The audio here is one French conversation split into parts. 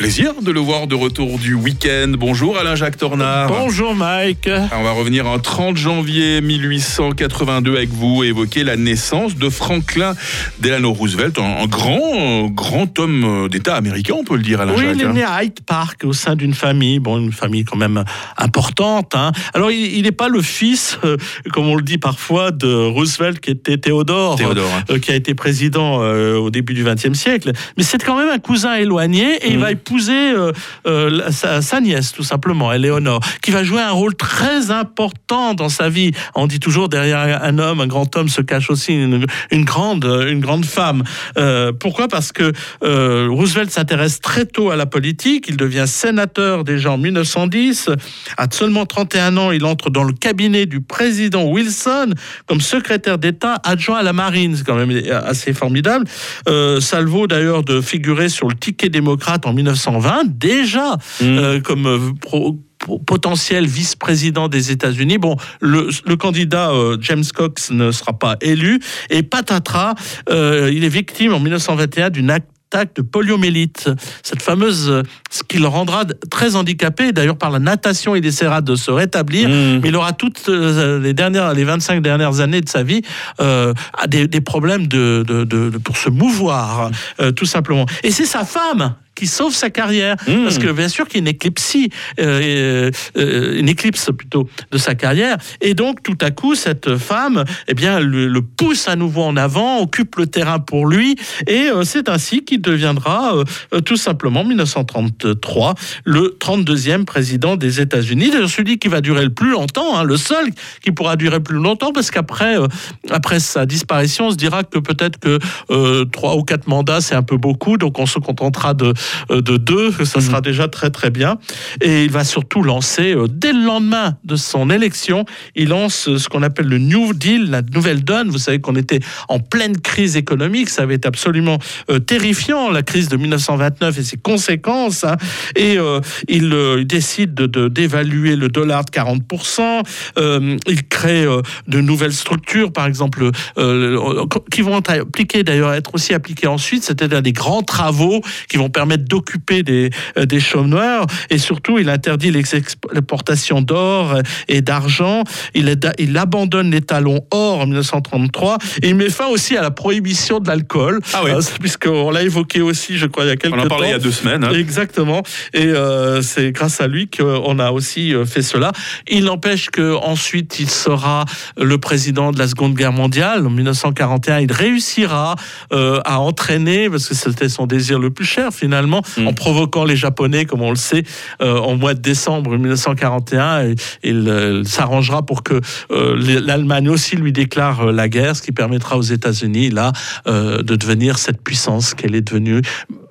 Plaisir de le voir de retour du week-end. Bonjour Alain-Jacques Tornard. Bonjour Mike. On va revenir en 30 janvier 1882 avec vous et évoquer la naissance de Franklin Delano Roosevelt, un, grand, grand homme d'État américain, on peut le dire, Alain-Jacques. Oui, il est né à Hyde Park au sein d'une famille, bon, une famille quand même importante. Hein. Alors, il n'est pas le fils, euh, comme on le dit parfois, de Roosevelt qui était Théodore, Théodore hein. euh, qui a été président euh, au début du XXe siècle. Mais c'est quand même un cousin éloigné et il Mm. va épouser euh, euh, sa, nièce, tout simplement, Éléonore, qui va jouer un rôle très important dans sa vie. On dit toujours derrière un homme, un grand homme, se cache aussi une, grande, une grande femme. Euh, pourquoi? Parce que Roosevelt s'intéresse très tôt à la politique. Il devient sénateur déjà en 1910. À seulement 31 ans, il entre dans le cabinet du président Wilson comme secrétaire d'État adjoint à la marine. C'est quand même assez formidable. Euh, d'ailleurs de figurer sur le ticket démocrate en 1920, déjà euh, comme euh, pro- potentiel vice-président des États-Unis. Bon, le, le candidat euh, James Cox ne sera pas élu et patatras, euh, il est victime en 1921 d'une attaque de poliomélite, cette fameuse, ce qui le rendra très handicapé. D'ailleurs, par la natation, il essaiera de se rétablir, Mm. mais il aura toutes les dernières, les 25 dernières années de sa vie euh, des, des problèmes de, de- pour se mouvoir, euh, tout simplement. Et c'est sa femme qui sauve sa carrière, Mm. parce que bien sûr qu'il y a une éclipsie, euh, euh, une éclipse plutôt de sa carrière, et donc tout à coup cette femme, eh bien, le, le pousse à nouveau en avant, occupe le terrain pour lui, et euh, c'est ainsi qu'il deviendra euh, euh, tout simplement 1933 le 32e président des États-Unis, celui qui va durer le plus longtemps, hein, le seul qui pourra durer plus longtemps, parce qu'après euh, après sa disparition, on se dira que peut-être que euh, trois ou quatre mandats c'est un peu beaucoup, donc on se contentera de euh, de deux, ça sera déjà très très bien. Et il va surtout lancer, euh, dès le lendemain de son élection, il lance euh, ce qu'on appelle le New Deal, la nouvelle donne. Vous savez qu'on était en pleine crise économique, ça avait été absolument euh, terrifiant, la crise de 1929 et ses conséquences. hein. Et euh, il, euh, il décide de- d'évaluer le dollar de 40%. euh, il crée euh, de nouvelles structures, par exemple, euh, qui vont être appliquées d'ailleurs, être aussi appliquées ensuite. C'est-à-dire des grands travaux qui vont permettre d'occuper des, euh, des chômeurs. Et surtout, il interdit les exportations d'or et d'argent. Il, il abandonne les talons or en 1933. Et il met fin aussi à la prohibition de l'alcool. Ah oui. Euh, Puisqu'on l'a évoqué aussi, je crois, il y a quelques On en temps. parlait il y a deux semaines. hein. Exactement. Et euh, c'est grâce à lui qu'on a aussi euh, fait cela. Il n'empêche que ensuite il sera le président de la Seconde Guerre mondiale. En 1941, il réussira euh, à entraîner, parce que c'était son désir le plus cher finalement, Mm. en provoquant les Japonais, comme on le sait, euh, en mois de décembre 1941. Et, il euh, s'arrangera pour que euh, l'Allemagne aussi lui déclare euh, la guerre, ce qui permettra aux États-Unis là euh, de devenir cette puissance qu'elle est devenue.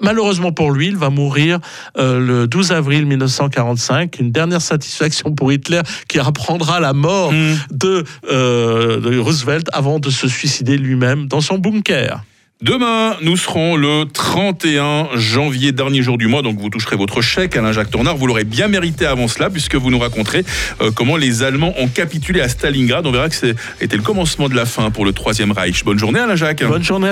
Malheureusement pour lui, il va mourir le 12 avril 1945. Une dernière satisfaction pour Hitler qui apprendra la mort Mm. de, de Roosevelt avant de se suicider lui-même dans son bunker. Demain, nous serons le 31 janvier, dernier jour du mois, donc vous toucherez votre chèque, Alain-Jacques Tornard. Vous l'aurez bien mérité avant cela, puisque vous nous raconterez euh, comment les Allemands ont capitulé à Stalingrad. On verra que c'était le commencement de la fin pour le Troisième Reich. Bonne journée, Alain-Jacques. Bonne journée.